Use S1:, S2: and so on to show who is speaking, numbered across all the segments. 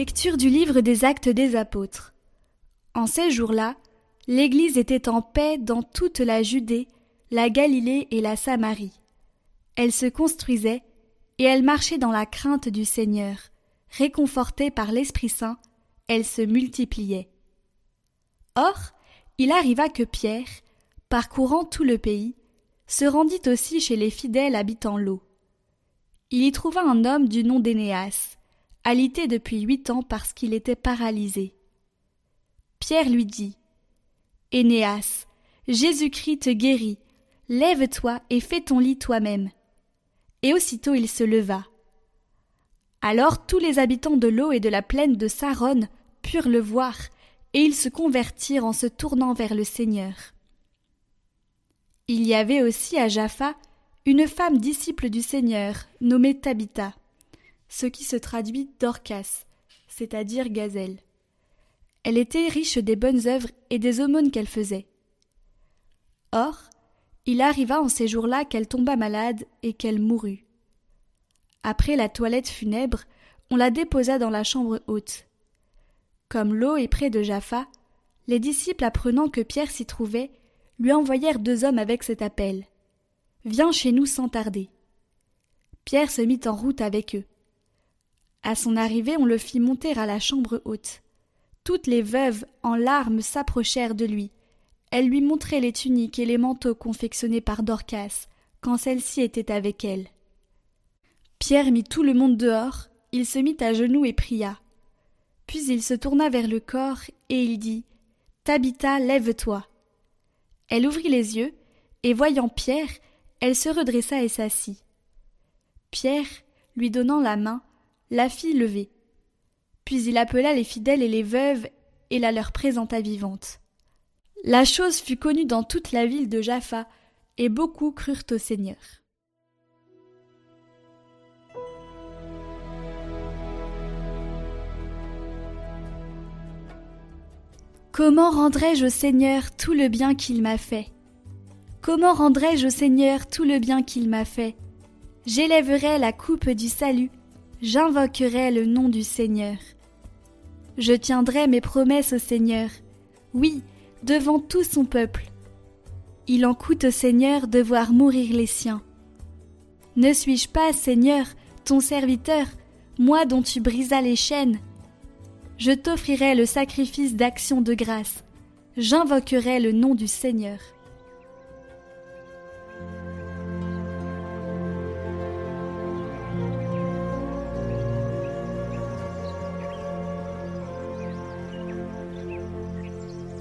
S1: Lecture du livre des actes des apôtres. En ces jours-là, l'Église était en paix dans toute la Judée, la Galilée et la Samarie. Elle se construisait et elle marchait dans la crainte du Seigneur. Réconfortée par l'Esprit Saint, elle se multipliait. Or, il arriva que Pierre, parcourant tout le pays, se rendit aussi chez les fidèles habitant l'eau. Il y trouva un homme du nom d'Énéas, alité depuis huit ans parce qu'il était paralysé. Pierre lui dit Énéas, Jésus-Christ te guérit, lève-toi et fais ton lit toi-même. Et aussitôt il se leva. Alors tous les habitants de l'eau et de la plaine de Saron purent le voir, et ils se convertirent en se tournant vers le Seigneur. Il y avait aussi à Jaffa une femme disciple du Seigneur, nommée Tabitha ce qui se traduit Dorcas, c'est-à-dire gazelle. Elle était riche des bonnes œuvres et des aumônes qu'elle faisait. Or, il arriva en ces jours-là qu'elle tomba malade et qu'elle mourut. Après la toilette funèbre, on la déposa dans la chambre haute. Comme l'eau est près de Jaffa, les disciples apprenant que Pierre s'y trouvait, lui envoyèrent deux hommes avec cet appel. Viens chez nous sans tarder. Pierre se mit en route avec eux. À son arrivée, on le fit monter à la chambre haute. Toutes les veuves, en larmes, s'approchèrent de lui. Elles lui montraient les tuniques et les manteaux confectionnés par Dorcas, quand celle-ci était avec elle. Pierre mit tout le monde dehors, il se mit à genoux et pria. Puis il se tourna vers le corps et il dit Tabitha, lève-toi. Elle ouvrit les yeux, et voyant Pierre, elle se redressa et s'assit. Pierre, lui donnant la main, la fit lever. Puis il appela les fidèles et les veuves et la leur présenta vivante. La chose fut connue dans toute la ville de Jaffa, et beaucoup crurent au Seigneur. Comment rendrai-je au Seigneur tout le bien qu'il m'a fait? Comment rendrai-je au Seigneur tout le bien qu'il m'a fait? J'élèverai la coupe du salut j'invoquerai le nom du Seigneur. Je tiendrai mes promesses au Seigneur, oui, devant tout son peuple. Il en coûte au Seigneur de voir mourir les siens. Ne suis-je pas, Seigneur, ton serviteur, moi dont tu brisas les chaînes? Je t'offrirai le sacrifice d'action de grâce, j'invoquerai le nom du Seigneur.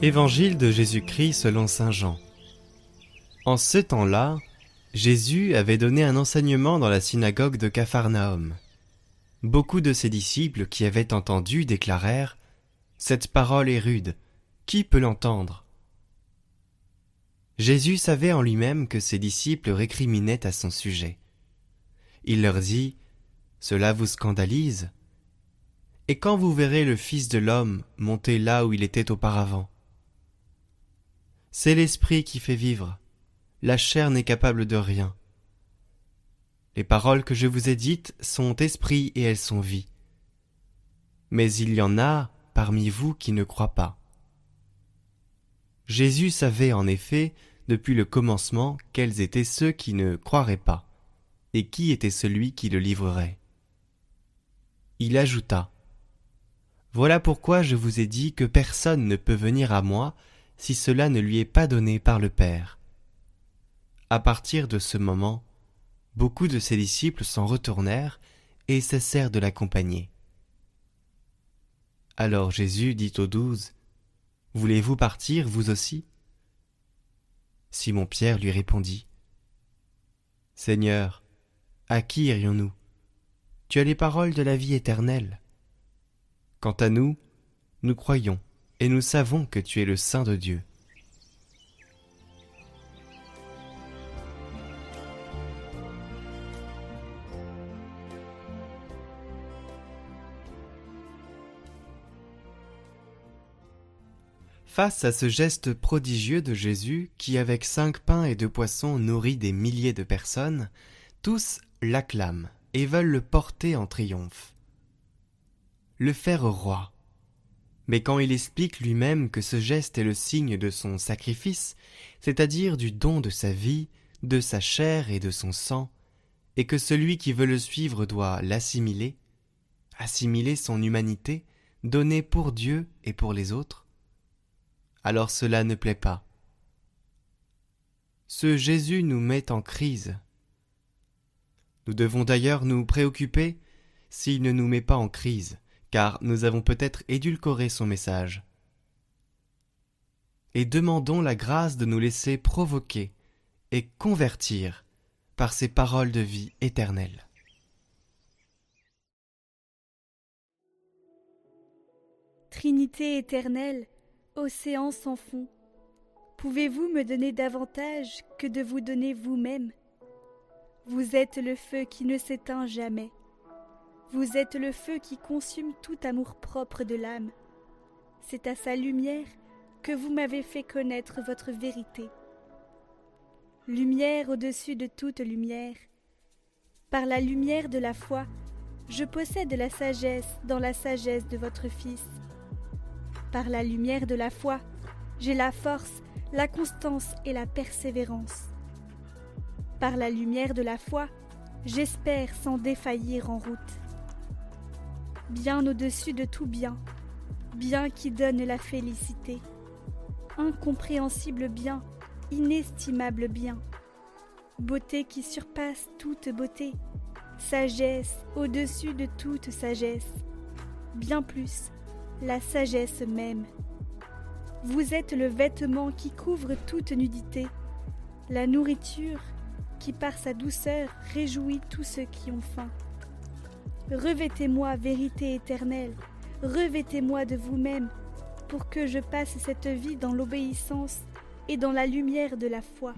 S2: Évangile de Jésus-Christ selon Saint Jean. En ce temps-là, Jésus avait donné un enseignement dans la synagogue de Capharnaüm. Beaucoup de ses disciples qui avaient entendu déclarèrent Cette parole est rude, qui peut l'entendre? Jésus savait en lui-même que ses disciples récriminaient à son sujet. Il leur dit Cela vous scandalise Et quand vous verrez le Fils de l'homme monter là où il était auparavant c'est l'esprit qui fait vivre. La chair n'est capable de rien. Les paroles que je vous ai dites sont esprit et elles sont vie. Mais il y en a parmi vous qui ne croient pas. Jésus savait en effet, depuis le commencement, quels étaient ceux qui ne croiraient pas, et qui était celui qui le livrerait. Il ajouta Voilà pourquoi je vous ai dit que personne ne peut venir à moi si cela ne lui est pas donné par le Père. À partir de ce moment, beaucoup de ses disciples s'en retournèrent et cessèrent de l'accompagner. Alors Jésus dit aux douze, Voulez-vous partir, vous aussi? Simon-Pierre lui répondit, Seigneur, à qui irions-nous? Tu as les paroles de la vie éternelle. Quant à nous, nous croyons et nous savons que tu es le Saint de Dieu. Face à ce geste prodigieux de Jésus, qui avec cinq pains et deux poissons nourrit des milliers de personnes, tous l'acclament et veulent le porter en triomphe. le faire roi. Mais quand il explique lui-même que ce geste est le signe de son sacrifice, c'est-à-dire du don de sa vie, de sa chair et de son sang, et que celui qui veut le suivre doit l'assimiler, assimiler son humanité, donnée pour Dieu et pour les autres, alors cela ne plaît pas. Ce Jésus nous met en crise. Nous devons d'ailleurs nous préoccuper s'il ne nous met pas en crise, car nous avons peut-être édulcoré son message. Et demandons la grâce de nous laisser provoquer et convertir par ces paroles de vie éternelle.
S1: Trinité éternelle, océan sans fond, pouvez-vous me donner davantage que de vous donner vous-même? Vous êtes le feu qui ne s'éteint jamais. Vous êtes le feu qui consume tout amour-propre de l'âme. C'est à sa lumière que vous m'avez fait connaître votre vérité. Lumière au-dessus de toute lumière. Par la lumière de la foi, je possède la sagesse dans la sagesse de votre Fils. Par la lumière de la foi, j'ai la force, la constance et la persévérance. Par la lumière de la foi, j'espère sans défaillir en route bien au-dessus de tout bien, bien qui donne la félicité, incompréhensible bien, inestimable bien, beauté qui surpasse toute beauté, sagesse au-dessus de toute sagesse, bien plus, la sagesse même. Vous êtes le vêtement qui couvre toute nudité, la nourriture qui par sa douceur réjouit tous ceux qui ont faim. Revêtez-moi, vérité éternelle, revêtez-moi de vous-même, pour que je passe cette vie dans l'obéissance et dans la lumière de la foi.